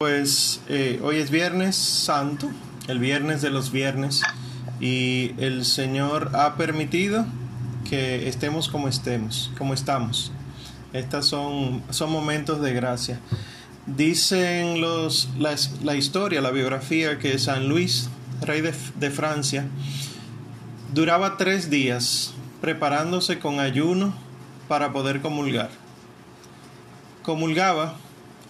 Pues eh, hoy es Viernes Santo, el viernes de los viernes, y el Señor ha permitido que estemos como estemos, como estamos. Estos son, son momentos de gracia. Dicen los, la, historia, la biografía, que San Luis, rey de Francia, duraba tres días preparándose con ayuno para poder comulgar. Comulgaba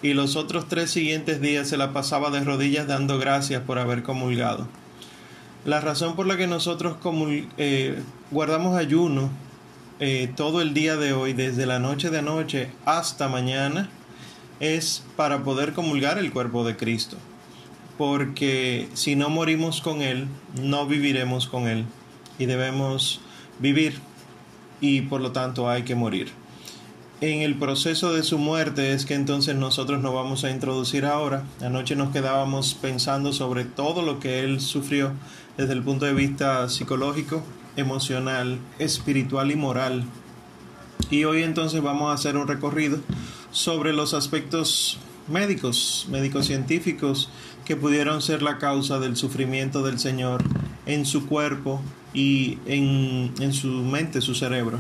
y los otros tres siguientes días se la pasaba de rodillas dando gracias por haber comulgado. La razón por la que nosotros eh, guardamos ayuno eh, todo el día de hoy, desde la noche de anoche hasta mañana, es para poder comulgar el cuerpo de Cristo. Porque si no morimos con Él, no viviremos con Él. Y debemos vivir. Y por lo tanto hay que morir en el proceso de su muerte es que entonces nosotros nos vamos a introducir ahora. Anoche nos quedábamos pensando sobre todo lo que él sufrió desde el punto de vista psicológico, emocional, espiritual y moral. Y hoy entonces vamos a hacer un recorrido sobre los aspectos médicos, médicos científicos que pudieron ser la causa del sufrimiento del Señor en su cuerpo y en, en su mente, su cerebro.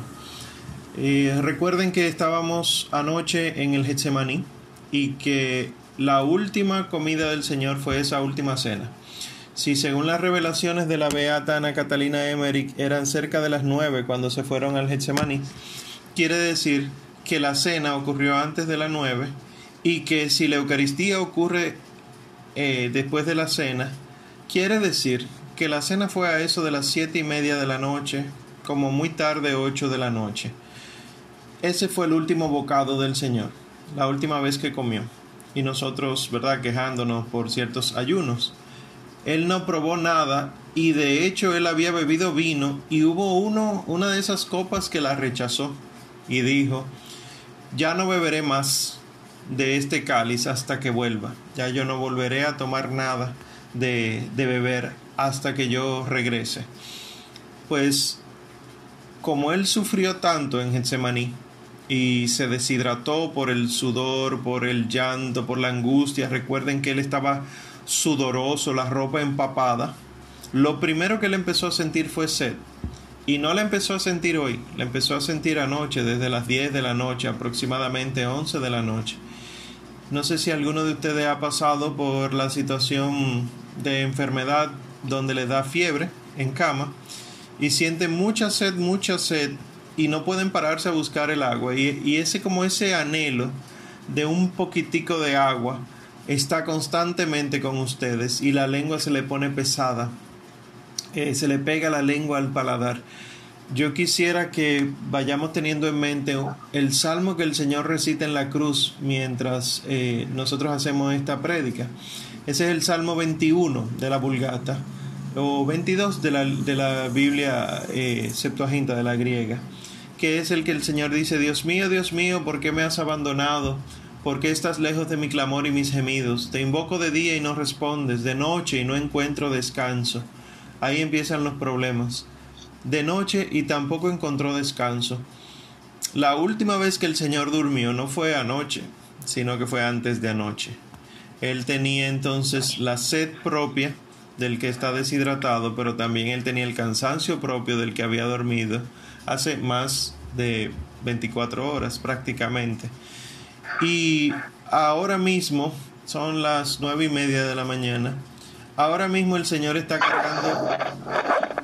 Eh, recuerden que estábamos anoche en el Getsemaní y que la última comida del Señor fue esa última cena. Si según las revelaciones de la beata Ana Catalina Emmerich eran cerca de las nueve cuando se fueron al Getsemaní, quiere decir que la cena ocurrió antes de las nueve y que si la Eucaristía ocurre eh, después de la cena, quiere decir que la cena fue a eso de las siete y media de la noche, como muy tarde ocho de la noche. Ese fue el último bocado del Señor, la última vez que comió. Y nosotros, ¿verdad?, quejándonos por ciertos ayunos. Él no probó nada y de hecho él había bebido vino y hubo uno, una de esas copas que la rechazó y dijo, ya no beberé más de este cáliz hasta que vuelva, ya yo no volveré a tomar nada de, de beber hasta que yo regrese. Pues como él sufrió tanto en Getsemaní, y se deshidrató por el sudor, por el llanto, por la angustia. Recuerden que él estaba sudoroso, la ropa empapada. Lo primero que él empezó a sentir fue sed. Y no la empezó a sentir hoy, la empezó a sentir anoche, desde las 10 de la noche, aproximadamente 11 de la noche. No sé si alguno de ustedes ha pasado por la situación de enfermedad donde le da fiebre en cama y siente mucha sed, mucha sed y no pueden pararse a buscar el agua. Y, ese como ese anhelo de un poquitico de agua está constantemente con ustedes y la lengua se le pone pesada. Eh, se le pega la lengua al paladar. Yo quisiera que vayamos teniendo en mente el salmo que el Señor recita en la cruz mientras eh, nosotros hacemos esta prédica. Ese es el Salmo 21 de la Vulgata o 22 de la, de la Biblia eh, Septuaginta de la griega que es el que el Señor dice, Dios mío, Dios mío, ¿por qué me has abandonado? ¿Por qué estás lejos de mi clamor y mis gemidos? Te invoco de día y no respondes, de noche y no encuentro descanso. Ahí empiezan los problemas. De noche y tampoco encontró descanso. La última vez que el Señor durmió no fue anoche, sino que fue antes de anoche. Él tenía entonces la sed propia del que está deshidratado, pero también él tenía el cansancio propio del que había dormido hace más de 24 horas prácticamente. Y ahora mismo son las nueve y media de la mañana. Ahora mismo el Señor está cargando,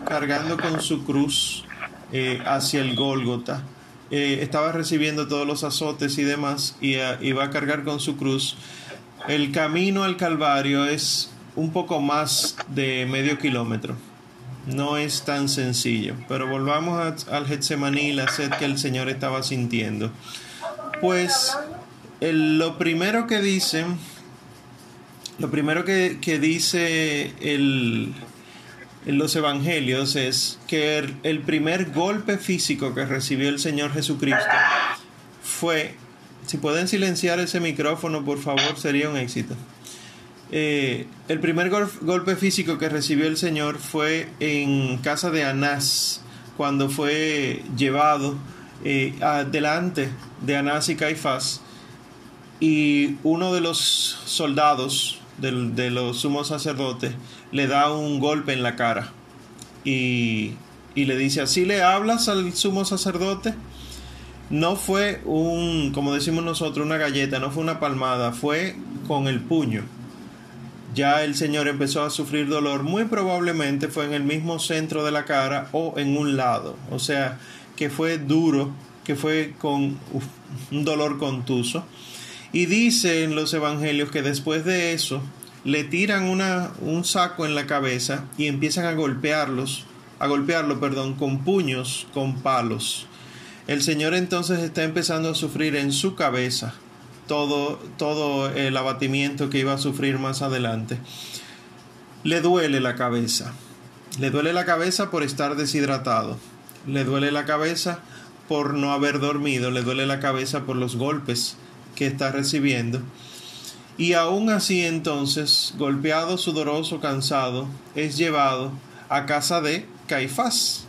cargando con su cruz eh, hacia el Gólgota. Eh, estaba recibiendo todos los azotes y demás y, eh, y a cargar con su cruz. El camino al Calvario es un poco más de medio kilómetro no es tan sencillo. Pero volvamos al Getsemaní y la sed que el Señor estaba sintiendo. Pues lo primero que dice, lo primero que, dice el, en los evangelios es que el, primer golpe físico que recibió el Señor Jesucristo fue, si pueden silenciar ese micrófono por favor, sería un éxito. Eh, el primer golpe físico que recibió el Señor fue en casa de Anás, cuando fue llevado eh, delante de Anás y Caifás. y uno de los soldados de los sumos sacerdotes le da un golpe en la cara y, y le dice, ¿así le hablas al sumo sacerdote? No fue un, como decimos nosotros, una galleta, no fue una palmada, fue con el puño. Ya el señor empezó a sufrir dolor, muy probablemente fue en el mismo centro de la cara o en un lado, o sea, que fue duro, que fue con un dolor contuso. Y dice en los evangelios que después de eso le tiran una, un saco en la cabeza y empiezan a golpearlos, a golpearlo, perdón, con puños, con palos. El Señor entonces está empezando a sufrir en su cabeza todo, todo el abatimiento que iba a sufrir más adelante. Le duele la cabeza. Le duele la cabeza por estar deshidratado. Le duele la cabeza por no haber dormido. Le duele la cabeza por los golpes que está recibiendo. Y aún así entonces, golpeado, sudoroso, cansado, es llevado a casa de Caifás.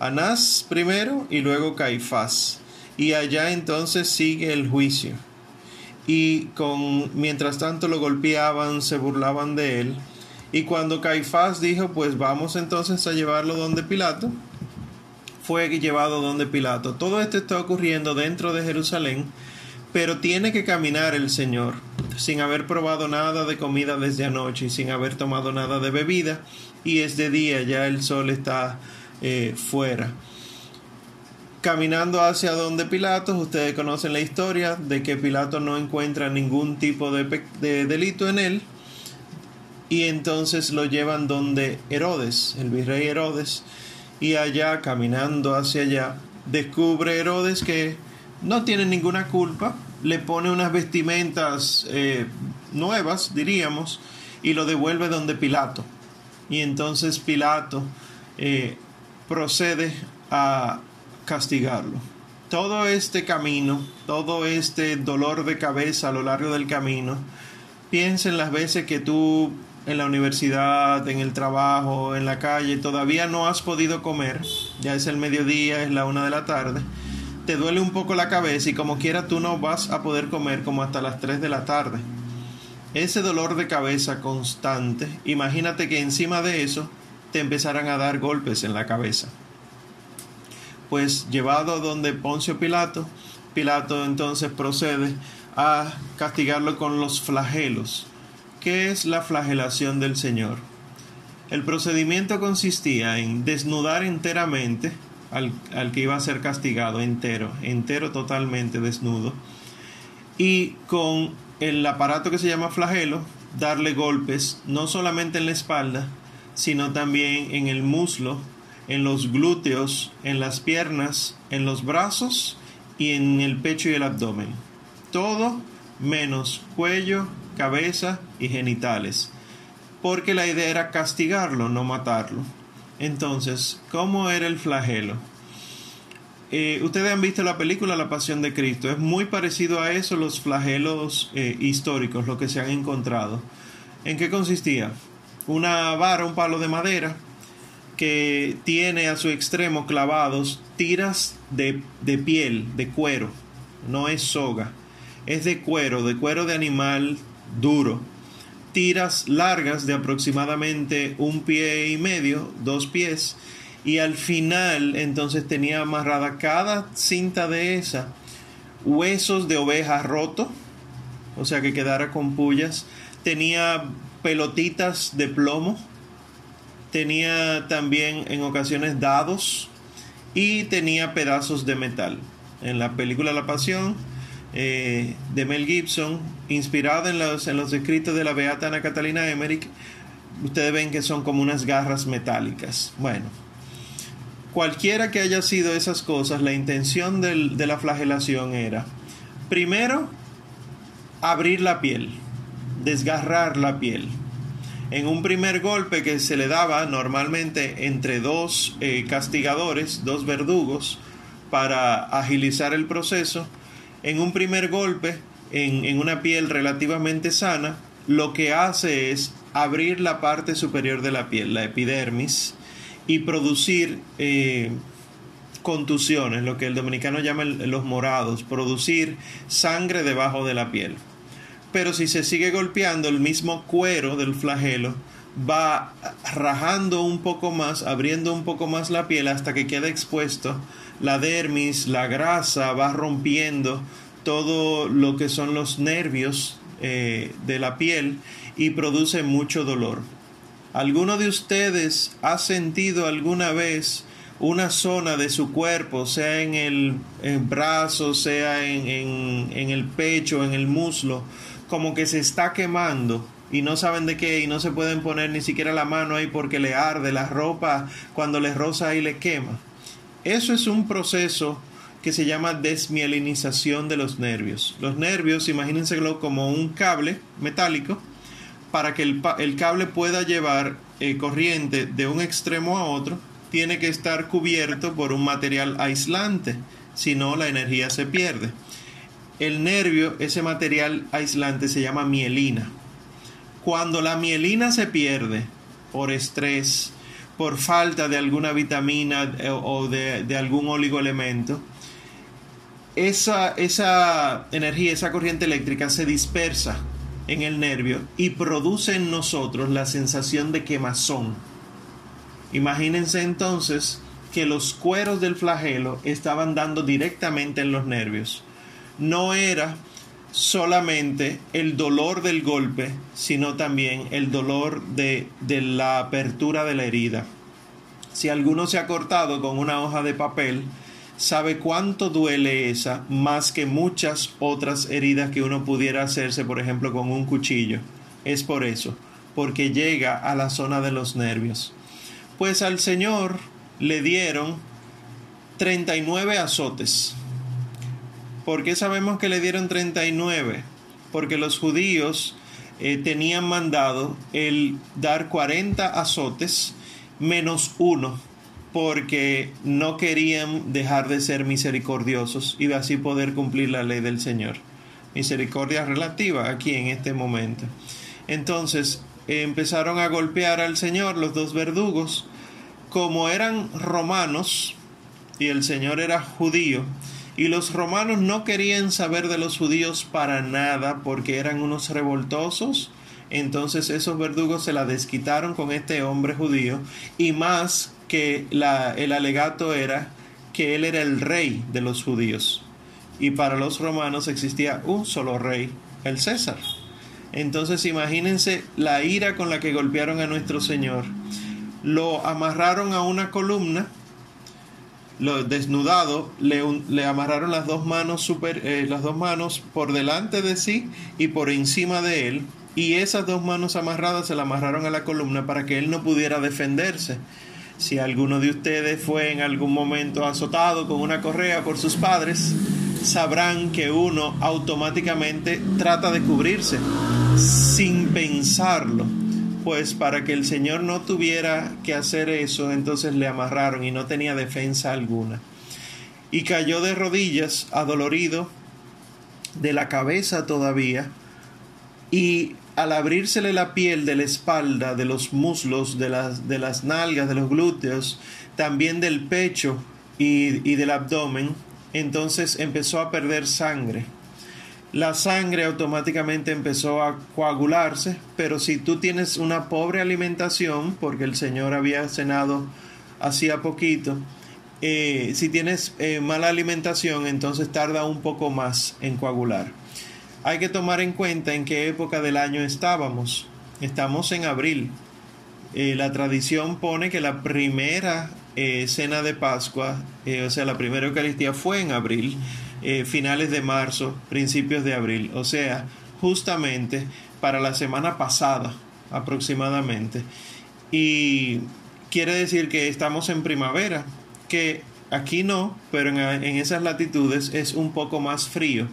Anás primero y luego Caifás. Y allá entonces sigue el juicio. Y con mientras tanto lo golpeaban, se burlaban de él. Y cuando Caifás dijo, pues vamos entonces a llevarlo donde Pilato, fue llevado donde Pilato. Todo esto está ocurriendo dentro de Jerusalén pero tiene que caminar el Señor sin haber probado nada de comida desde anoche y sin haber tomado nada de bebida y es de día, ya el sol está eh, fuera. Caminando hacia donde Pilato, ustedes conocen la historia de que Pilato no encuentra ningún tipo de, de delito en él y entonces lo llevan donde Herodes, el virrey Herodes, y allá caminando hacia allá, descubre Herodes que no tiene ninguna culpa, le pone unas vestimentas eh, nuevas, diríamos, y lo devuelve donde Pilato. Y entonces Pilato eh, procede a castigarlo. Todo este camino, todo este dolor de cabeza a lo largo del camino, piensa en las veces que tú en la universidad, en el trabajo, en la calle, todavía no has podido comer, ya es el mediodía, es la una de la tarde, te duele un poco la cabeza y como quiera tú no vas a poder comer como hasta las 3 de la tarde. Ese dolor de cabeza constante, imagínate que encima de eso te empezaran a dar golpes en la cabeza. Pues llevado donde Poncio Pilato, Pilato entonces procede a castigarlo con los flagelos. ¿Qué es la flagelación del Señor? El procedimiento consistía en desnudar enteramente al, que iba a ser castigado entero, entero totalmente desnudo, y con el aparato que se llama flagelo, darle golpes no solamente en la espalda, sino también en el muslo, en los glúteos, en las piernas, en los brazos y en el pecho y el abdomen. Todo menos cuello, cabeza y genitales. Porque la idea era castigarlo, no matarlo. Entonces, ¿cómo era el flagelo? Eh, ustedes han visto la película La Pasión de Cristo. Es muy parecido a eso los flagelos eh, históricos, lo que se han encontrado. ¿En qué consistía? Una vara, un palo de madera, que tiene a su extremo clavados tiras de, de piel, de cuero. No es soga. Es de cuero, de cuero de animal duro tiras largas de aproximadamente un pie y medio, dos pies, y al final entonces tenía amarrada cada cinta de esa huesos de oveja roto, o sea que quedara con pullas, tenía pelotitas de plomo, tenía también en ocasiones dados y tenía pedazos de metal. En la película La Pasión eh, de Mel Gibson, inspirado en los, en los escritos de la Beata Ana Catalina Emmerich, ustedes ven que son como unas garras metálicas. Bueno, cualquiera que haya sido esas cosas, la intención de la flagelación era, primero, abrir la piel, desgarrar la piel. En un primer golpe que se le daba normalmente entre dos eh, castigadores, dos verdugos, para agilizar el proceso, en un primer golpe, en, una piel relativamente sana, lo que hace es abrir la parte superior de la piel, la epidermis, y producir eh, contusiones, lo que el dominicano llama los morados, producir sangre debajo de la piel. Pero si se sigue golpeando el mismo cuero del flagelo, va rajando un poco más, abriendo un poco más la piel hasta que queda expuesto la dermis, la grasa, va rompiendo todo lo que son los nervios eh, de la piel y produce mucho dolor. ¿Alguno de ustedes ha sentido alguna vez una zona de su cuerpo, sea en el, brazo, sea en, en el pecho, en el muslo, como que se está quemando? y no saben de qué y no se pueden poner ni siquiera la mano ahí porque le arde la ropa cuando les roza y le quema. Eso es un proceso que se llama desmielinización de los nervios. Los nervios, imagínenselo como un cable metálico para que el, cable pueda llevar eh, corriente de un extremo a otro, tiene que estar cubierto por un material aislante, si no la energía se pierde. El nervio, ese material aislante se llama mielina. Cuando la mielina se pierde por estrés, por falta de alguna vitamina eh, o de, algún oligoelemento, esa, esa energía, esa corriente eléctrica se dispersa en el nervio y produce en nosotros la sensación de quemazón. Imagínense entonces que los cueros del flagelo estaban dando directamente en los nervios. No era solamente el dolor del golpe, sino también el dolor de, de, la apertura de la herida. Si alguno se ha cortado con una hoja de papel, sabe cuánto duele esa más que muchas otras heridas que uno pudiera hacerse, por ejemplo, con un cuchillo. Es por eso, porque llega a la zona de los nervios. Pues al Señor le dieron 39 azotes ¿Por qué sabemos que le dieron 39? Porque los judíos eh, tenían mandado el dar 40 azotes menos uno, porque no querían dejar de ser misericordiosos y así poder cumplir la ley del Señor. Misericordia relativa aquí en este momento. Entonces empezaron a golpear al Señor los dos verdugos. Como eran romanos y el Señor era judío, y los romanos no querían saber de los judíos para nada porque eran unos revoltosos. Entonces esos verdugos se la desquitaron con este hombre judío y más que el alegato era que él era el rey de los judíos. Y para los romanos existía un solo rey, el César. Entonces imagínense la ira con la que golpearon a nuestro Señor. Lo amarraron a una columna lo desnudado, le, le, amarraron las dos manos super, eh, las dos manos por delante de sí y por encima de él, y esas dos manos amarradas se la amarraron a la columna para que él no pudiera defenderse. Si alguno de ustedes fue en algún momento azotado con una correa por sus padres, sabrán que uno automáticamente trata de cubrirse sin pensarlo pues para que el Señor no tuviera que hacer eso, entonces le amarraron y no tenía defensa alguna. Y cayó de rodillas, adolorido, de la cabeza todavía, y al abrírsele la piel de la espalda, de los muslos, de las, de las nalgas, de los glúteos, también del pecho y, y del abdomen, entonces empezó a perder sangre la sangre automáticamente empezó a coagularse, pero si tú tienes una pobre alimentación, porque el Señor había cenado hacía poquito, eh, si tienes eh, mala alimentación, entonces tarda un poco más en coagular. Hay que tomar en cuenta en qué época del año estábamos. Estamos en abril. Eh, la tradición pone que la primera cena de Pascua, o sea, la primera Eucaristía fue en abril eh, finales de marzo, principios de abril, o sea, justamente para la semana pasada aproximadamente. Y quiere decir que estamos en primavera, que aquí no, pero en, esas latitudes es un poco más frío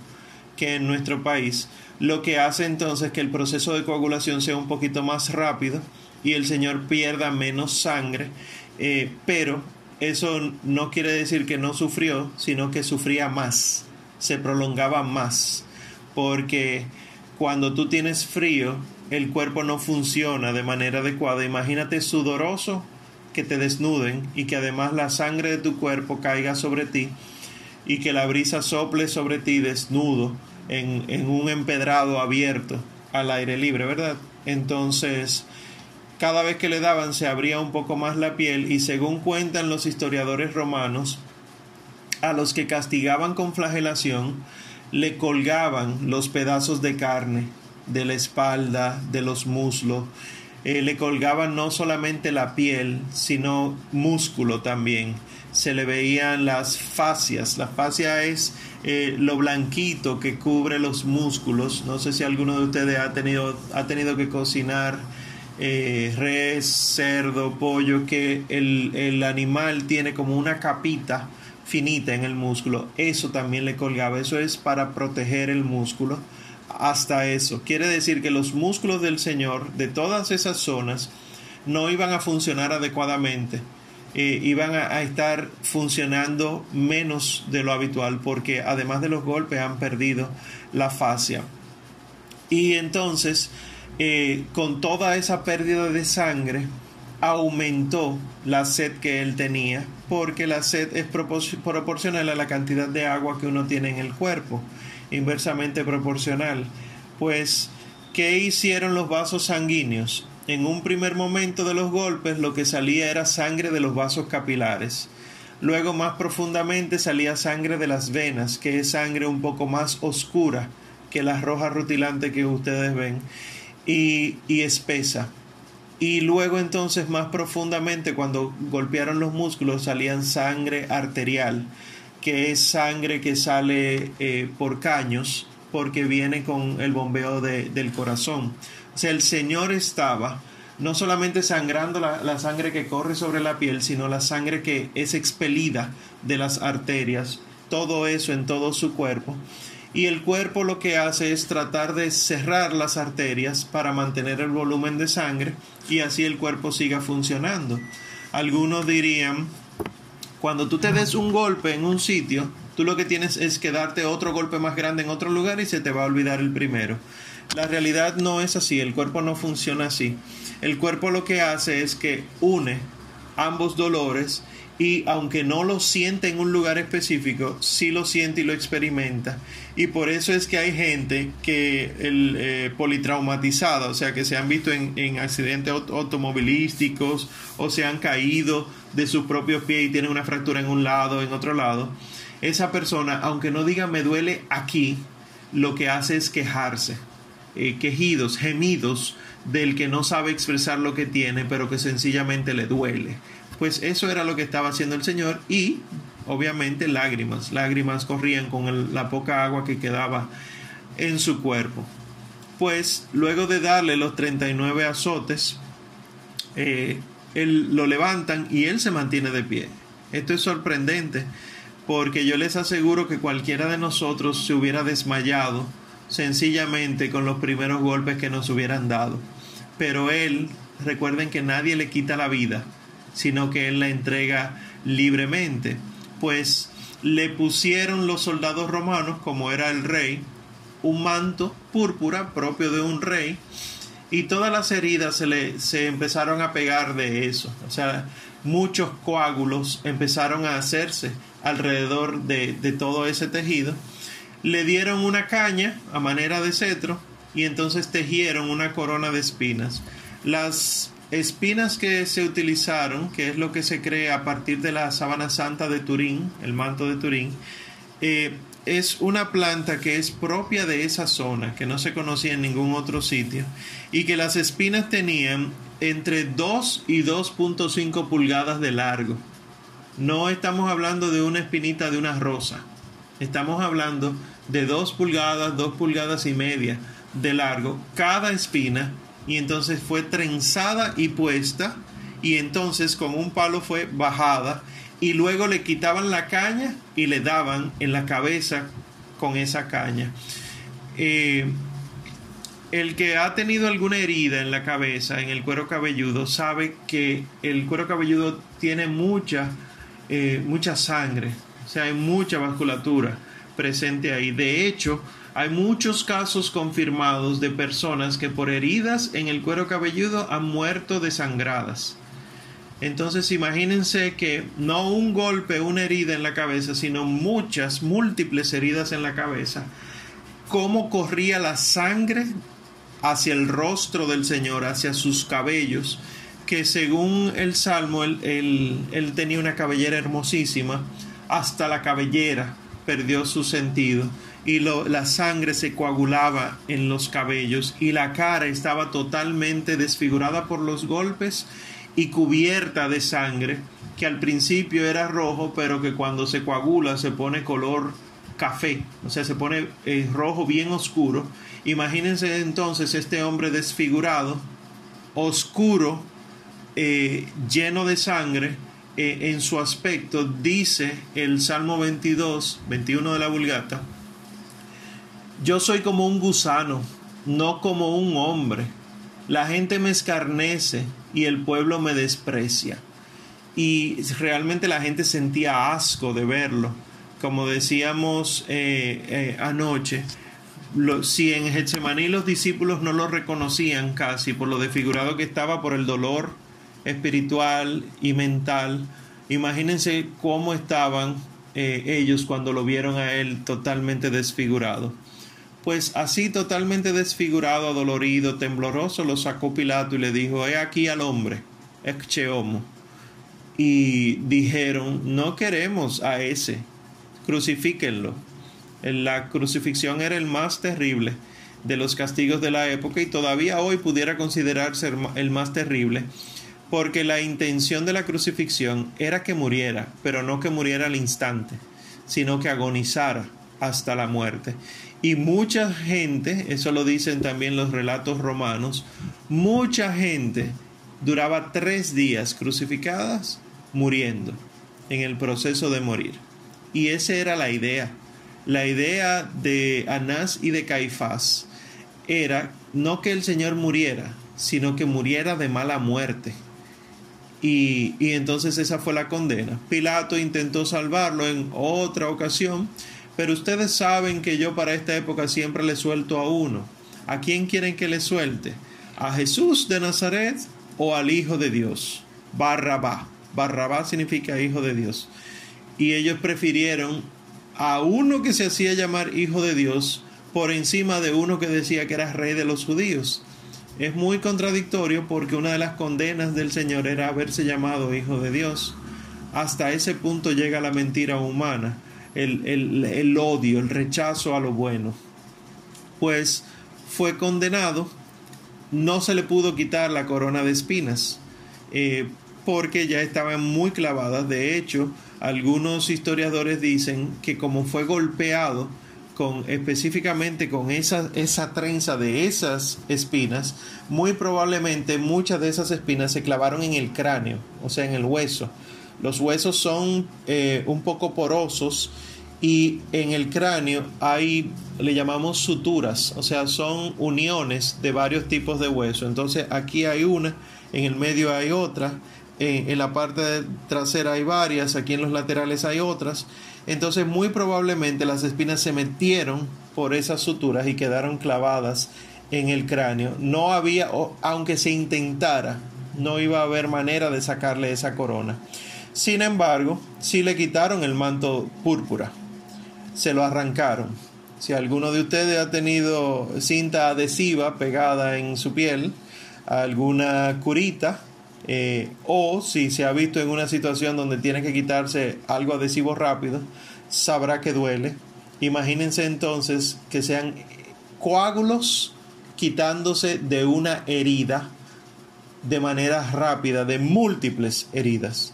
que en nuestro país, lo que hace entonces que el proceso de coagulación sea un poquito más rápido y el Señor pierda menos sangre, eh, pero eso no quiere decir que no sufrió, sino que sufría más, se prolongaba más, porque cuando tú tienes frío, el cuerpo no funciona de manera adecuada. Imagínate sudoroso que te desnuden y que además la sangre de tu cuerpo caiga sobre ti y que la brisa sople sobre ti desnudo en, en un empedrado abierto al aire libre, ¿verdad? Entonces, cada vez que le daban se abría un poco más la piel y según cuentan los historiadores romanos, a los que castigaban con flagelación, le colgaban los pedazos de carne de la espalda, de los muslos, eh, le colgaban no solamente la piel, sino músculo también. Se le veían las fascias. La fascia es eh, lo blanquito que cubre los músculos. No sé si alguno de ustedes ha tenido, ha tenido que cocinar eh, res, cerdo, pollo, que el, el animal tiene como una capita finita en el músculo. Eso también le colgaba. Eso es para proteger el músculo hasta eso. Quiere decir que los músculos del Señor de todas esas zonas no iban a funcionar adecuadamente, eh, iban a, estar funcionando menos de lo habitual porque además de los golpes han perdido la fascia. Y entonces, eh, con toda esa pérdida de sangre, aumentó la sed que él tenía, porque la sed es proporcional a la cantidad de agua que uno tiene en el cuerpo inversamente proporcional. Pues, ¿qué hicieron los vasos sanguíneos? En un primer momento de los golpes lo que salía era sangre de los vasos capilares. Luego más profundamente salía sangre de las venas, que es sangre un poco más oscura que la roja rutilante que ustedes ven, y, y espesa. Y luego entonces más profundamente cuando golpearon los músculos salían sangre arterial que es sangre que sale eh, por caños porque viene con el bombeo del corazón. O sea, el Señor estaba no solamente sangrando la, la, sangre que corre sobre la piel, sino la sangre que es expelida de las arterias, todo eso en todo su cuerpo. Y el cuerpo lo que hace es tratar de cerrar las arterias para mantener el volumen de sangre y así el cuerpo siga funcionando. Algunos dirían cuando tú te des un golpe en un sitio, tú lo que tienes es que darte otro golpe más grande en otro lugar y se te va a olvidar el primero. La realidad no es así, el cuerpo no funciona así. El cuerpo lo que hace es que une ambos dolores y aunque no lo siente en un lugar específico, sí lo siente y lo experimenta. Y por eso es que hay gente que el eh, politraumatizada, o sea, que se han visto en, en, accidentes automovilísticos o se han caído de sus propios pies y tienen una fractura en un lado, en otro lado. Esa persona, aunque no diga me duele aquí, lo que hace es quejarse, eh, quejidos, gemidos del que no sabe expresar lo que tiene, pero que sencillamente le duele pues eso era lo que estaba haciendo el Señor y obviamente lágrimas, lágrimas corrían con la poca agua que quedaba en su cuerpo. Pues luego de darle los 39 azotes, eh, él, lo levantan y él se mantiene de pie. Esto es sorprendente porque yo les aseguro que cualquiera de nosotros se hubiera desmayado sencillamente con los primeros golpes que nos hubieran dado. Pero él, recuerden que nadie le quita la vida sino que él la entrega libremente. Pues le pusieron los soldados romanos, como era el rey, un manto púrpura propio de un rey, y todas las heridas se le se empezaron a pegar de eso. O sea, muchos coágulos empezaron a hacerse alrededor de, de todo ese tejido. Le dieron una caña a manera de cetro y entonces tejieron una corona de espinas. Las espinas que se utilizaron, que es lo que se cree a partir de la sábana santa de Turín, el manto de Turín, eh, es una planta que es propia de esa zona, que no se conocía en ningún otro sitio, y que las espinas tenían entre 2 y 2.5 pulgadas de largo. No estamos hablando de una espinita de una rosa, estamos hablando de 2 pulgadas, 2 pulgadas y media de largo, cada espina y entonces fue trenzada y puesta y entonces con un palo fue bajada y luego le quitaban la caña y le daban en la cabeza con esa caña. Eh, el que ha tenido alguna herida en la cabeza, en el cuero cabelludo, sabe que el cuero cabelludo tiene mucha, eh, mucha sangre, o sea, hay mucha vasculatura presente ahí. De hecho, hay muchos casos confirmados de personas que por heridas en el cuero cabelludo han muerto desangradas. Entonces imagínense que no un golpe, una herida en la cabeza, sino muchas, múltiples heridas en la cabeza, cómo corría la sangre hacia el rostro del Señor, hacia sus cabellos, que según el Salmo, él, él, tenía una cabellera hermosísima, hasta la cabellera perdió su sentido y la sangre se coagulaba en los cabellos y la cara estaba totalmente desfigurada por los golpes y cubierta de sangre, que al principio era rojo, pero que cuando se coagula se pone color café, o sea, se pone eh, rojo bien oscuro. Imagínense entonces este hombre desfigurado, oscuro, eh, lleno de sangre, eh, en su aspecto, dice el Salmo 22, 21 de la Vulgata, yo soy como un gusano, no como un hombre. La gente me escarnece y el pueblo me desprecia. Y realmente la gente sentía asco de verlo. Como decíamos eh, eh, anoche, si en Getsemaní los discípulos no lo reconocían casi por lo desfigurado que estaba por el dolor espiritual y mental, imagínense cómo estaban eh, ellos cuando lo vieron a él totalmente desfigurado. Pues así totalmente desfigurado, adolorido, tembloroso, lo sacó Pilato y le dijo, he aquí al hombre, homo. Y dijeron, no queremos a ese, crucifíquenlo. La crucifixión era el más terrible de los castigos de la época y todavía hoy pudiera considerarse el más terrible, porque la intención de la crucifixión era que muriera, pero no que muriera al instante, sino que agonizara hasta la muerte. Y mucha gente, eso lo dicen también los relatos romanos, mucha gente duraba tres días crucificadas muriendo en el proceso de morir. Y esa era la idea. La idea de Anás y de Caifás era no que el Señor muriera, sino que muriera de mala muerte. Y, y entonces esa fue la condena. Pilato intentó salvarlo en otra ocasión, pero ustedes saben que yo para esta época siempre le suelto a uno. ¿A quién quieren que le suelte? ¿A Jesús de Nazaret o al Hijo de Dios? Barrabá. Barrabá significa Hijo de Dios. Y ellos prefirieron a uno que se hacía llamar Hijo de Dios por encima de uno que decía que era rey de los judíos. Es muy contradictorio porque una de las condenas del Señor era haberse llamado Hijo de Dios. Hasta ese punto llega la mentira humana el, odio, el rechazo a lo bueno. Pues fue condenado, no se le pudo quitar la corona de espinas, eh, porque ya estaban muy clavadas. De hecho, algunos historiadores dicen que como fue golpeado con específicamente con esa, esa trenza de esas espinas, muy probablemente muchas de esas espinas se clavaron en el cráneo, o sea, en el hueso. Los huesos son eh, un poco porosos y en el cráneo hay, le llamamos suturas, o sea, son uniones de varios tipos de hueso. Entonces aquí hay una, en el medio hay otra, en, la parte trasera hay varias, aquí en los laterales hay otras. Entonces muy probablemente las espinas se metieron por esas suturas y quedaron clavadas en el cráneo. No había, aunque se intentara, no iba a haber manera de sacarle esa corona. Sin embargo, sí le quitaron el manto púrpura, se lo arrancaron. Si alguno de ustedes ha tenido cinta adhesiva pegada en su piel, alguna curita, eh, o si se ha visto en una situación donde tiene que quitarse algo adhesivo rápido, sabrá que duele. Imagínense entonces que sean coágulos quitándose de una herida de manera rápida, de múltiples heridas.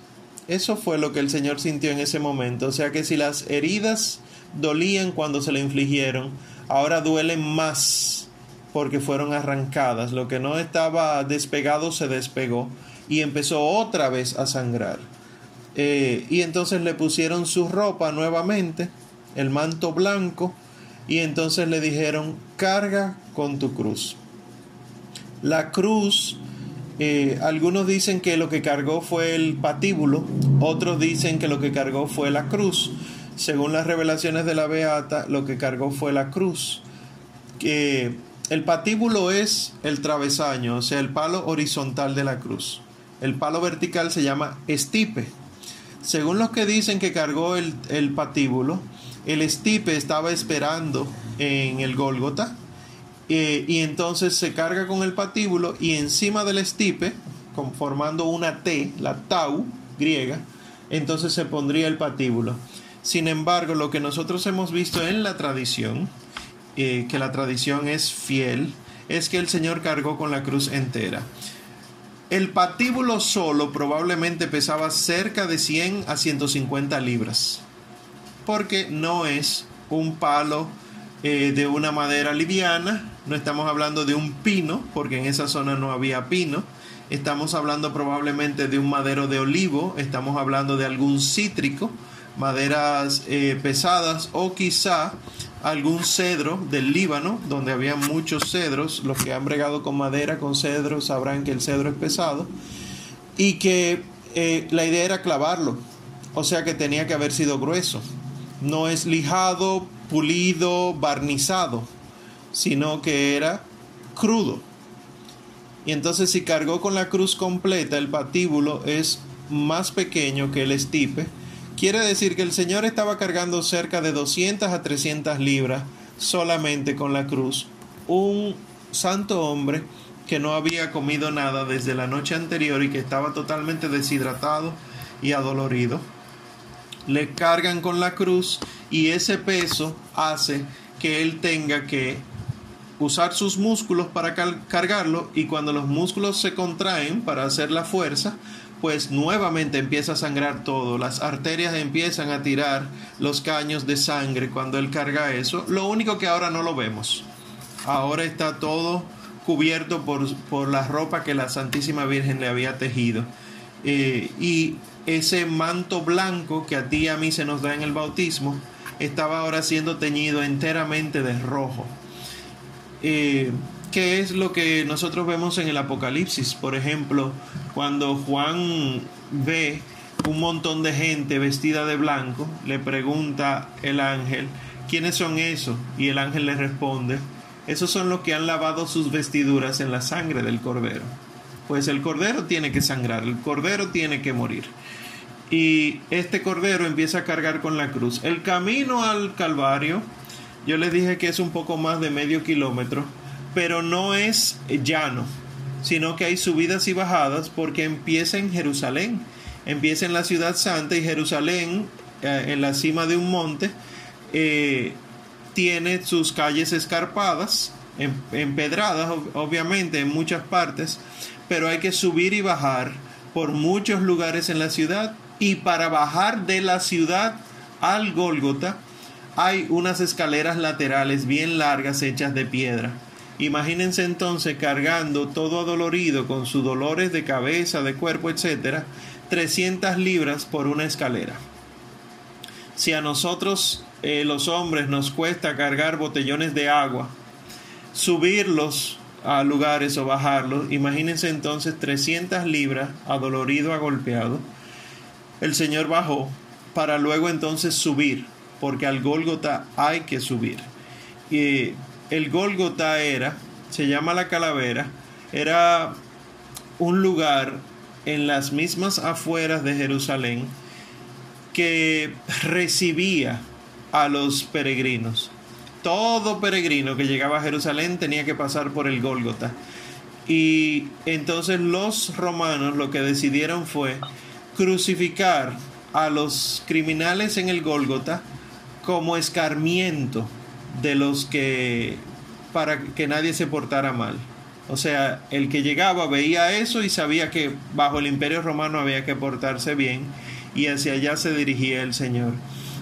Eso fue lo que el Señor sintió en ese momento. O sea que si las heridas dolían cuando se le infligieron, ahora duelen más porque fueron arrancadas. Lo que no estaba despegado se despegó y empezó otra vez a sangrar. Eh, y entonces le pusieron su ropa nuevamente, el manto blanco, y entonces le dijeron, carga con tu cruz. La cruz eh, algunos dicen que lo que cargó fue el patíbulo, otros dicen que lo que cargó fue la cruz. Según las revelaciones de la Beata, lo que cargó fue la cruz. El patíbulo es el travesaño, o sea, el palo horizontal de la cruz. El palo vertical se llama estipe. Según los que dicen que cargó el, el patíbulo, el estipe estaba esperando en el Gólgota eh, y entonces se carga con el patíbulo y encima del estipe, formando una T, la tau griega, entonces se pondría el patíbulo. Sin embargo, lo que nosotros hemos visto en la tradición, eh, que la tradición es fiel, es que el Señor cargó con la cruz entera. El patíbulo solo probablemente pesaba cerca de 100 a 150 libras, porque no es un palo eh, de una madera liviana, no estamos hablando de un pino, porque en esa zona no había pino, estamos hablando probablemente de un madero de olivo, estamos hablando de algún cítrico, maderas eh, pesadas o quizá algún cedro del Líbano, donde había muchos cedros, los que han bregado con madera, con cedro, sabrán que el cedro es pesado, y que eh, la idea era clavarlo, o sea que tenía que haber sido grueso, no es lijado, pulido, barnizado, sino que era crudo. Y entonces si cargó con la cruz completa, el patíbulo es más pequeño que el estipe, Quiere decir que el Señor estaba cargando cerca de 200 a 300 libras solamente con la cruz. Un santo hombre que no había comido nada desde la noche anterior y que estaba totalmente deshidratado y adolorido. Le cargan con la cruz y ese peso hace que él tenga que usar sus músculos para cargarlo y cuando los músculos se contraen para hacer la fuerza, pues nuevamente empieza a sangrar todo, las arterias empiezan a tirar los caños de sangre cuando él carga eso, lo único que ahora no lo vemos, ahora está todo cubierto por, por la ropa que la Santísima Virgen le había tejido. Eh, y ese manto blanco que a ti y a mí se nos da en el bautismo, estaba ahora siendo teñido enteramente de rojo. Eh, ¿Qué es lo que nosotros vemos en el Apocalipsis? Por ejemplo, cuando Juan ve un montón de gente vestida de blanco, le pregunta el ángel, ¿quiénes son esos? Y el ángel le responde, esos son los que han lavado sus vestiduras en la sangre del cordero. Pues el cordero tiene que sangrar, el cordero tiene que morir. Y este cordero empieza a cargar con la cruz. El camino al Calvario, yo les dije que es un poco más de medio kilómetro pero no es llano, sino que hay subidas y bajadas porque empieza en Jerusalén, empieza en la ciudad santa y Jerusalén, eh, en la cima de un monte, eh, tiene sus calles escarpadas, empedradas obviamente en muchas partes, pero hay que subir y bajar por muchos lugares en la ciudad y para bajar de la ciudad al Gólgota hay unas escaleras laterales bien largas hechas de piedra Imagínense entonces cargando todo adolorido con sus dolores de cabeza, de cuerpo, etc., 300 libras por una escalera. Si a nosotros eh, los hombres nos cuesta cargar botellones de agua, subirlos a lugares o bajarlos, imagínense entonces 300 libras adolorido, agolpeado. El Señor bajó para luego entonces subir, porque al Gólgota hay que subir. Y el Gólgota era, se llama la calavera, era un lugar en las mismas afueras de Jerusalén que recibía a los peregrinos. Todo peregrino que llegaba a Jerusalén tenía que pasar por el Gólgota. Y entonces los romanos lo que decidieron fue crucificar a los criminales en el Gólgota como escarmiento de los que para que nadie se portara mal. O sea, el que llegaba veía eso y sabía que bajo el imperio romano había que portarse bien y hacia allá se dirigía el Señor.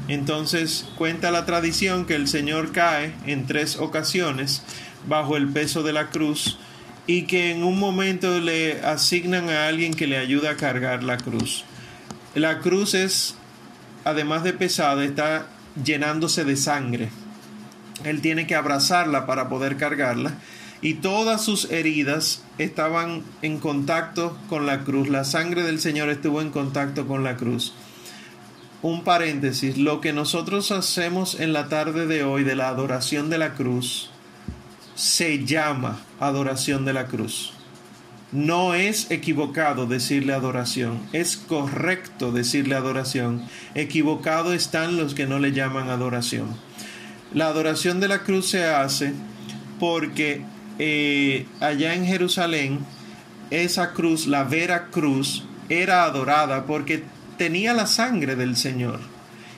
Entonces cuenta la tradición que el Señor cae en tres ocasiones bajo el peso de la cruz y que en un momento le asignan a alguien que le ayuda a cargar la cruz. La cruz es, además de pesada, está llenándose de sangre él tiene que abrazarla para poder cargarla y todas sus heridas estaban en contacto con la cruz. La sangre del Señor estuvo en contacto con la cruz. Un paréntesis, lo que nosotros hacemos en la tarde de hoy de la adoración de la cruz se llama adoración de la cruz. No es equivocado decirle adoración, es correcto decirle adoración. Equivocado están los que no le llaman adoración. La adoración de la cruz se hace porque eh, allá en Jerusalén esa cruz, la vera cruz, era adorada porque tenía la sangre del Señor.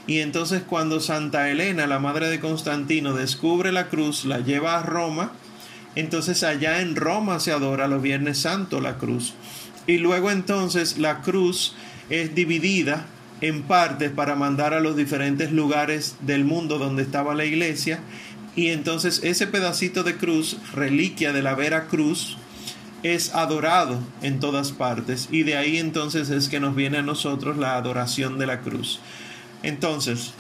Y entonces cuando Santa Elena, la madre de Constantino, descubre la cruz, la lleva a Roma, entonces allá en Roma se adora los Viernes Santo la cruz. Y luego entonces la cruz es dividida en partes para mandar a los diferentes lugares del mundo donde estaba la iglesia. Y entonces ese pedacito de cruz, reliquia de la vera cruz, es adorado en todas partes. Y de ahí entonces es que nos viene a nosotros la adoración de la cruz. Entonces,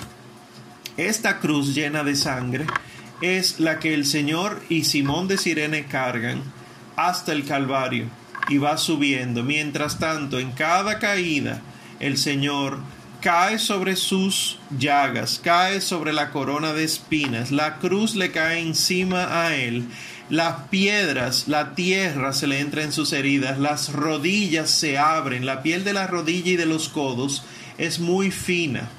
esta cruz llena de sangre es la que el Señor y Simón de Sirene cargan hasta el Calvario y va subiendo. Mientras tanto, en cada caída, el Señor cae sobre sus llagas, cae sobre la corona de espinas, la cruz le cae encima a él, las piedras, la tierra se le entra en sus heridas, las rodillas se abren, la piel de la rodilla y de los codos es muy fina.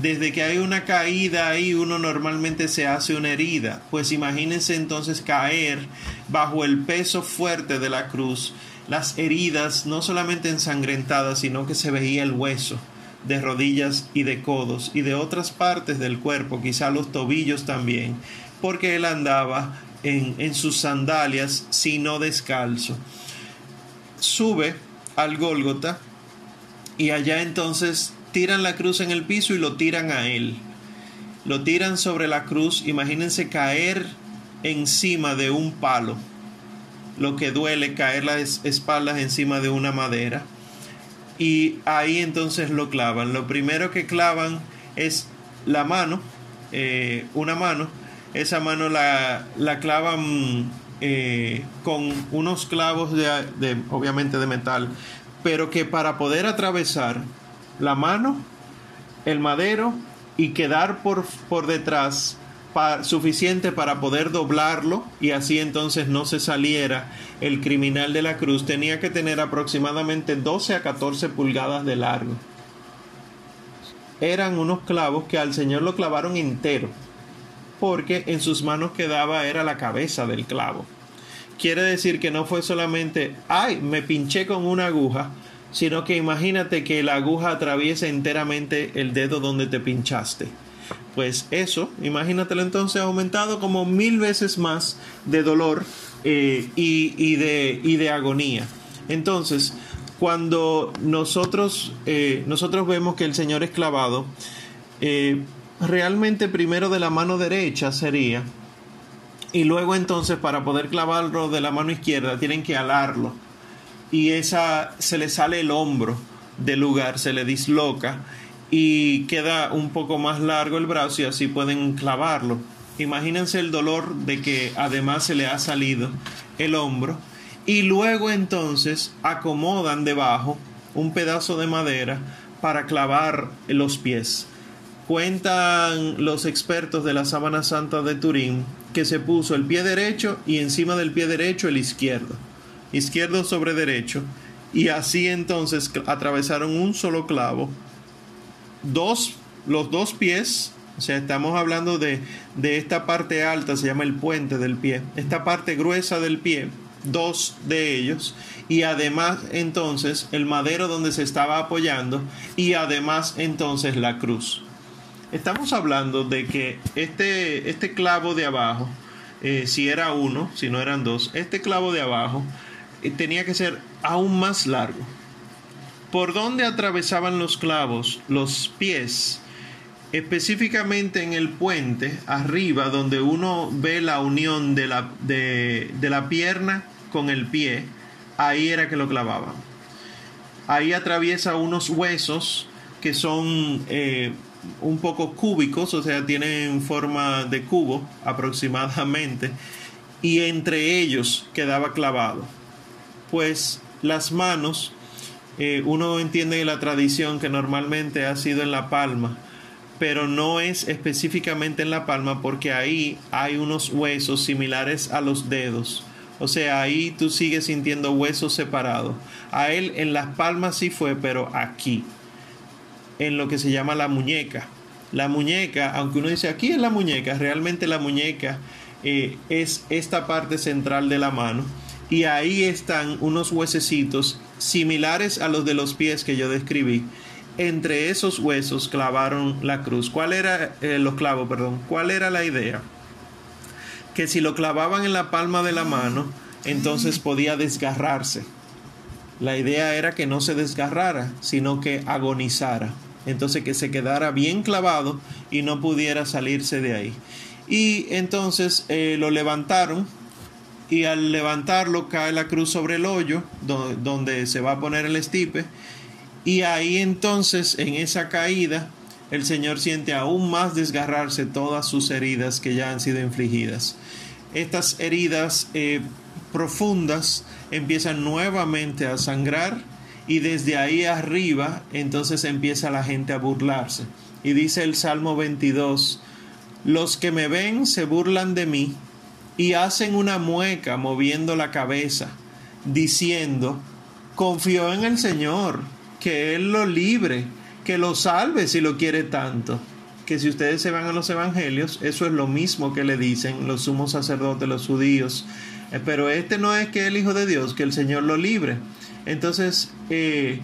Desde que hay una caída ahí uno normalmente se hace una herida, pues imagínense entonces caer bajo el peso fuerte de la cruz las heridas no solamente ensangrentadas, sino que se veía el hueso de rodillas y de codos y de otras partes del cuerpo, quizá los tobillos también, porque él andaba en, sus sandalias, sino descalzo. Sube al Gólgota y allá entonces tiran la cruz en el piso y lo tiran a él. Lo tiran sobre la cruz, imagínense caer encima de un palo lo que duele caer las espaldas encima de una madera. Y ahí entonces lo clavan. Lo primero que clavan es la mano, eh, una mano. Esa mano la, la clavan eh, con unos clavos de, obviamente de metal, pero que para poder atravesar la mano, el madero y quedar por, por detrás suficiente para poder doblarlo y así entonces no se saliera el criminal de la cruz, tenía que tener aproximadamente 12 a 14 pulgadas de largo. Eran unos clavos que al Señor lo clavaron entero, porque en sus manos quedaba era la cabeza del clavo. Quiere decir que no fue solamente, ay, me pinché con una aguja, sino que imagínate que la aguja atraviesa enteramente el dedo donde te pinchaste pues eso, imagínatelo entonces aumentado como mil veces más de dolor eh, y, de, y, de, agonía. Entonces, cuando nosotros, eh, nosotros vemos que el Señor es clavado, eh, realmente primero de la mano derecha sería, y luego entonces para poder clavarlo de la mano izquierda tienen que alarlo, y esa se le sale el hombro del lugar, se le disloca, y queda un poco más largo el brazo y así pueden clavarlo. Imagínense el dolor de que además se le ha salido el hombro y luego entonces acomodan debajo un pedazo de madera para clavar los pies. Cuentan los expertos de la sábana santa de Turín que se puso el pie derecho y encima del pie derecho el izquierdo, izquierdo sobre derecho, y así entonces atravesaron un solo clavo. Dos, los dos pies, o sea, estamos hablando de, de esta parte alta, se llama el puente del pie, esta parte gruesa del pie, dos de ellos, y además entonces el madero donde se estaba apoyando, y además entonces la cruz. Estamos hablando de que este, este clavo de abajo, eh, si era uno, si no eran dos, este clavo de abajo eh, tenía que ser aún más largo por dónde atravesaban los clavos los pies, específicamente en el puente, arriba, donde uno ve la unión de la, de, la pierna con el pie, ahí era que lo clavaban. Ahí atraviesa unos huesos que son eh, un poco cúbicos, o sea, tienen forma de cubo aproximadamente, y entre ellos quedaba clavado. Pues las manos eh, uno entiende la tradición que normalmente ha sido en la palma, pero no es específicamente en la palma porque ahí hay unos huesos similares a los dedos. O sea, ahí tú sigues sintiendo huesos separados. A él en las palmas sí fue, pero aquí, en lo que se llama la muñeca. La muñeca, aunque uno dice aquí es la muñeca, realmente la muñeca eh, es esta parte central de la mano y ahí están unos huesecitos similares a los de los pies que yo describí. Entre esos huesos clavaron la cruz. ¿Cuál era eh, los clavos, perdón? ¿Cuál era la idea? Que si lo clavaban en la palma de la mano, entonces podía desgarrarse. La idea era que no se desgarrara, sino que agonizara. Entonces que se quedara bien clavado y no pudiera salirse de ahí. Y entonces eh, lo levantaron y al levantarlo cae la cruz sobre el hoyo donde, se va a poner el estipe y ahí entonces en esa caída el Señor siente aún más desgarrarse todas sus heridas que ya han sido infligidas. Estas heridas eh, profundas empiezan nuevamente a sangrar y desde ahí arriba entonces empieza la gente a burlarse. Y dice el Salmo 22, los que me ven se burlan de mí y hacen una mueca moviendo la cabeza, diciendo, confío en el Señor, que Él lo libre, que lo salve si lo quiere tanto. Que si ustedes se van a los evangelios, eso es lo mismo que le dicen los sumos sacerdotes, los judíos. Eh, pero este no es que el Hijo de Dios, que el Señor lo libre. Entonces, eh,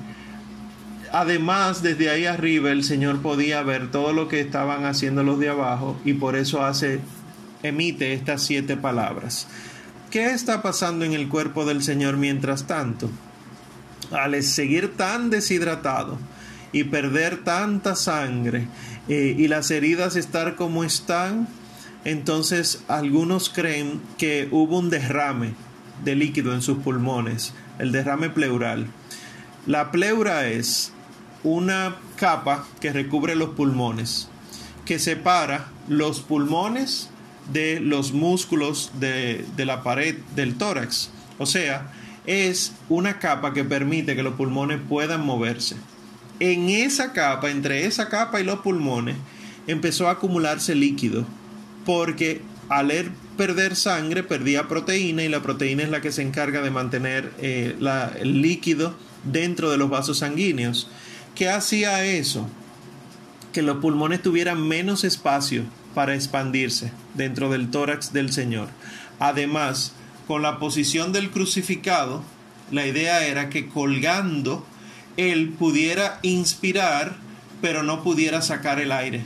además, desde ahí arriba el Señor podía ver todo lo que estaban haciendo los de abajo y por eso hace emite estas siete palabras. ¿Qué está pasando en el cuerpo del Señor mientras tanto? Al seguir tan deshidratado y perder tanta sangre eh, y las heridas estar como están, entonces algunos creen que hubo un derrame de líquido en sus pulmones, el derrame pleural. La pleura es una capa que recubre los pulmones, que separa los pulmones de los músculos de, la pared del tórax. O sea, es una capa que permite que los pulmones puedan moverse. En esa capa, entre esa capa y los pulmones, empezó a acumularse líquido, porque al er, perder sangre perdía proteína y la proteína es la que se encarga de mantener eh, el líquido dentro de los vasos sanguíneos. ¿Qué hacía eso? Que los pulmones tuvieran menos espacio para expandirse dentro del tórax del Señor. Además, con la posición del crucificado, la idea era que colgando él pudiera inspirar, pero no pudiera sacar el aire,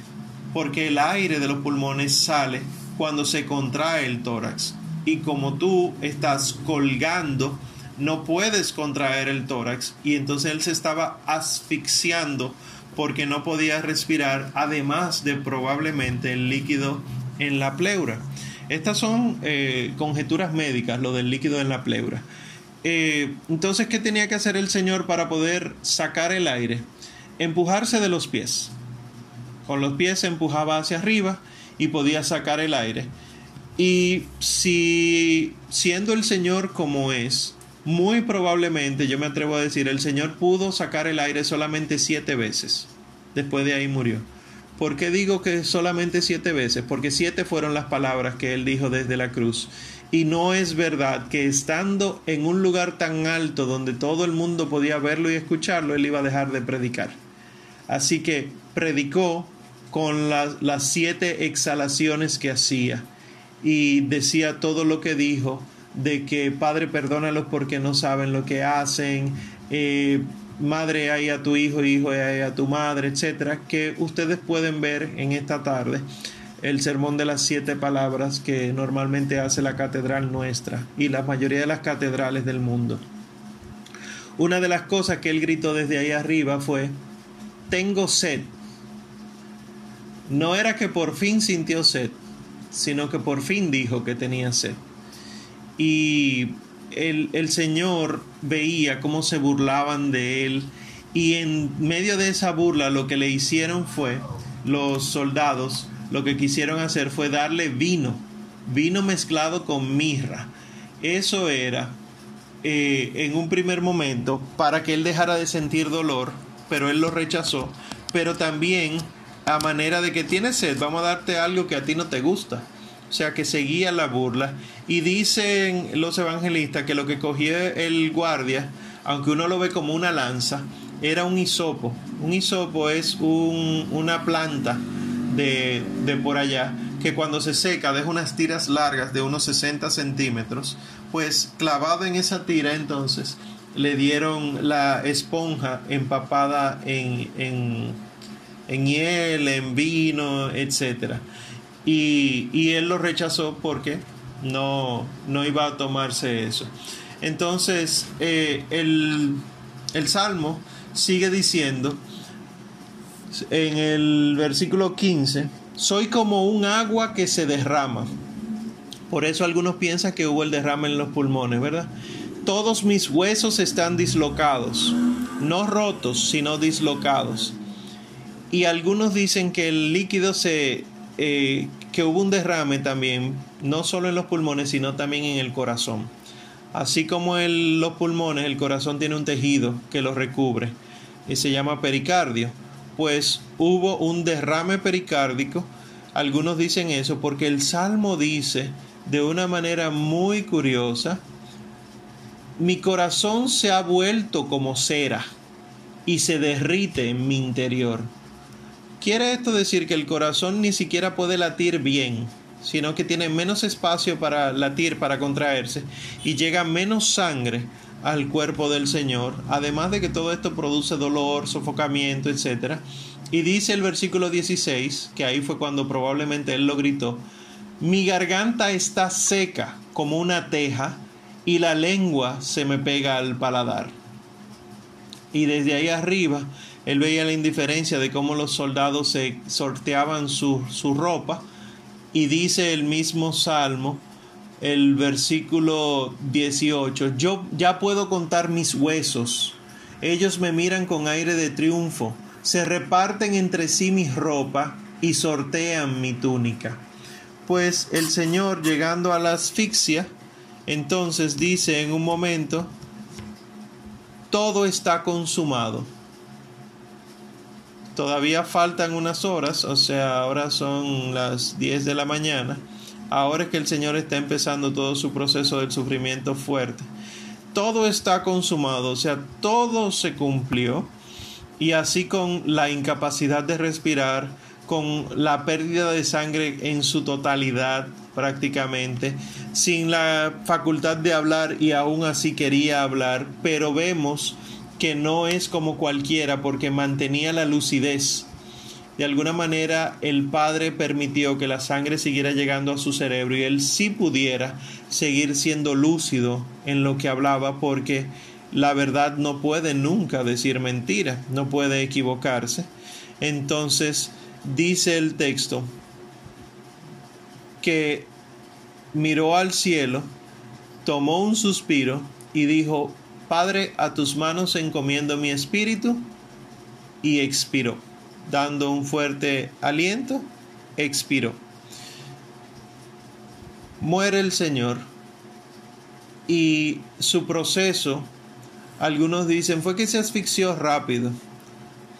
porque el aire de los pulmones sale cuando se contrae el tórax. Y como tú estás colgando, no puedes contraer el tórax y entonces él se estaba asfixiando porque no podía respirar, además de probablemente el líquido en la pleura. Estas son eh, conjeturas médicas, lo del líquido en la pleura. Eh, entonces, ¿qué tenía que hacer el Señor para poder sacar el aire? Empujarse de los pies. Con los pies se empujaba hacia arriba y podía sacar el aire. Y si siendo el Señor como es, muy probablemente, yo me atrevo a decir, el Señor pudo sacar el aire solamente siete veces. Después de ahí murió. ¿Por qué digo que solamente siete veces? Porque siete fueron las palabras que él dijo desde la cruz. Y no es verdad que estando en un lugar tan alto donde todo el mundo podía verlo y escucharlo, él iba a dejar de predicar. Así que predicó con las siete exhalaciones que hacía y decía todo lo que dijo de que Padre perdónalos porque no saben lo que hacen, eh, madre hay a tu hijo, hijo hay a tu madre, etcétera, que ustedes pueden ver en esta tarde el sermón de las siete palabras que normalmente hace la catedral nuestra y la mayoría de las catedrales del mundo. Una de las cosas que él gritó desde ahí arriba fue, tengo sed. No era que por fin sintió sed, sino que por fin dijo que tenía sed y el, el Señor veía cómo se burlaban de él y en medio de esa burla lo que le hicieron fue los soldados lo que quisieron hacer fue darle vino, vino mezclado con mirra. Eso era eh, en un primer momento para que él dejara de sentir dolor, pero él lo rechazó. Pero también a manera de que tienes sed, vamos a darte algo que a ti no te gusta. O sea que seguía la burla. Y dicen los evangelistas que lo que cogía el guardia, aunque uno lo ve como una lanza, era un hisopo. Un hisopo es un, una planta de, de por allá, que cuando se seca deja unas tiras largas de unos 60 centímetros, pues clavado en esa tira entonces le dieron la esponja empapada en, en, en hiel, en vino, etc. Y, y, él lo rechazó porque no, no iba a tomarse eso. Entonces, eh, el, el Salmo sigue diciendo en el versículo 15, soy como un agua que se derrama. Por eso algunos piensan que hubo el derrame en los pulmones, ¿verdad? Todos mis huesos están dislocados, no rotos, sino dislocados. Y algunos dicen que el líquido se... Eh, que hubo un derrame también, no solo en los pulmones, sino también en el corazón. Así como en los pulmones, el corazón tiene un tejido que lo recubre y se llama pericardio pues hubo un derrame pericárdico. Algunos dicen eso porque el Salmo dice de una manera muy curiosa, mi corazón se ha vuelto como cera y se derrite en mi interior. Quiere esto decir que el corazón ni siquiera puede latir bien, sino que tiene menos espacio para latir, para contraerse, y llega menos sangre al cuerpo del Señor, además de que todo esto produce dolor, sofocamiento, etc. Y dice el versículo 16, que ahí fue cuando probablemente él lo gritó, mi garganta está seca como una teja y la lengua se me pega al paladar. Y desde ahí arriba, él veía la indiferencia de cómo los soldados se sorteaban su, su ropa y dice el mismo salmo, el versículo 18, yo ya puedo contar mis huesos, ellos me miran con aire de triunfo, se reparten entre sí mi ropa y sortean mi túnica. Pues el Señor, llegando a la asfixia, entonces dice en un momento, todo está consumado. Todavía faltan unas horas, o sea, ahora son las 10 de la mañana Ahora es que el Señor está empezando todo su proceso del sufrimiento fuerte. Todo está consumado, o sea, todo se cumplió. Y así con la incapacidad de respirar, con la pérdida de sangre en su totalidad prácticamente, sin la facultad de hablar y aún así quería hablar, pero vemos que no es como cualquiera porque mantenía la lucidez de alguna manera el padre permitió que la sangre siguiera llegando a su cerebro y él sí pudiera seguir siendo lúcido en lo que hablaba porque la verdad no puede nunca decir mentira, no puede equivocarse. Entonces dice el texto que miró al cielo, tomó un suspiro y dijo, Padre, a tus manos encomiendo mi espíritu. Y expiró. Dando un fuerte aliento, expiró. Muere el Señor. Y su proceso, algunos dicen, fue que se asfixió rápido.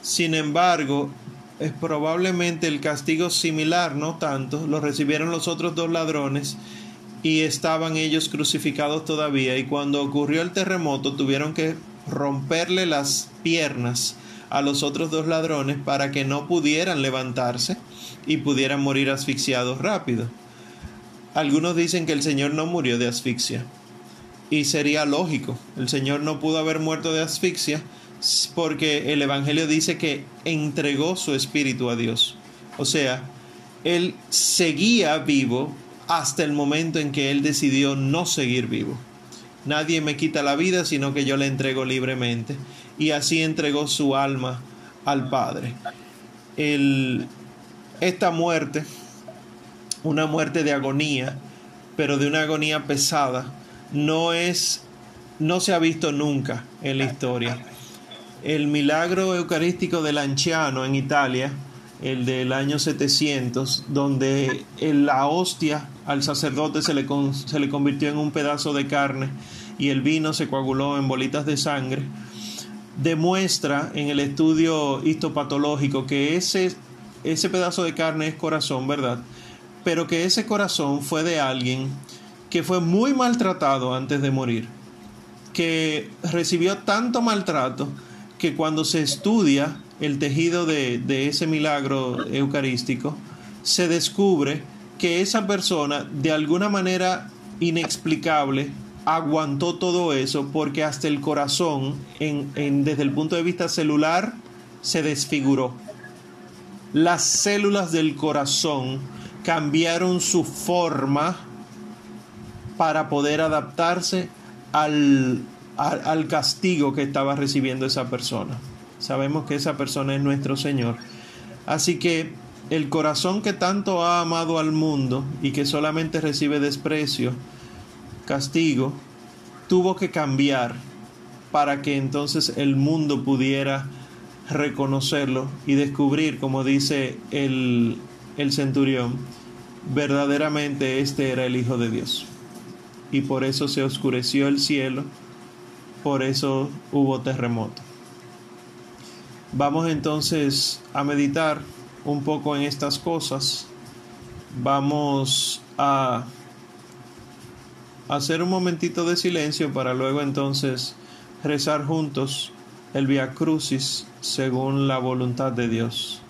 Sin embargo, es probablemente el castigo similar, no tanto, lo recibieron los otros dos ladrones y estaban ellos crucificados todavía y cuando ocurrió el terremoto tuvieron que romperle las piernas a los otros dos ladrones para que no pudieran levantarse y pudieran morir asfixiados rápido. Algunos dicen que el Señor no murió de asfixia. Y sería lógico, el Señor no pudo haber muerto de asfixia porque el Evangelio dice que entregó su espíritu a Dios. O sea, Él seguía vivo hasta el momento en que Él decidió no seguir vivo. Nadie me quita la vida, sino que yo le entrego libremente y así entregó su alma al Padre. esta muerte, una muerte de agonía, pero de una agonía pesada, no es, no se ha visto nunca en la historia. El milagro eucarístico del anciano en Italia, el del año 700, donde la hostia al sacerdote se le, se le convirtió en un pedazo de carne y el vino se coaguló en bolitas de sangre, demuestra en el estudio histopatológico que ese, ese pedazo de carne es corazón, ¿verdad? Pero que ese corazón fue de alguien que fue muy maltratado antes de morir, que recibió tanto maltrato que cuando se estudia el tejido de, ese milagro eucarístico, se descubre que esa persona de alguna manera inexplicable aguantó todo eso porque hasta el corazón, desde el punto de vista celular, se desfiguró. Las células del corazón cambiaron su forma para poder adaptarse al, castigo que estaba recibiendo esa persona. Sabemos que esa persona es nuestro Señor. Así que el corazón que tanto ha amado al mundo y que solamente recibe desprecio, castigo, tuvo que cambiar para que entonces el mundo pudiera reconocerlo y descubrir, como dice el, el centurión, verdaderamente este era el Hijo de Dios. Y por eso se oscureció el cielo, por eso hubo terremoto. Vamos entonces a meditar un poco en estas cosas. Vamos a hacer un momentito de silencio para luego entonces rezar juntos el Via Crucis según la voluntad de Dios.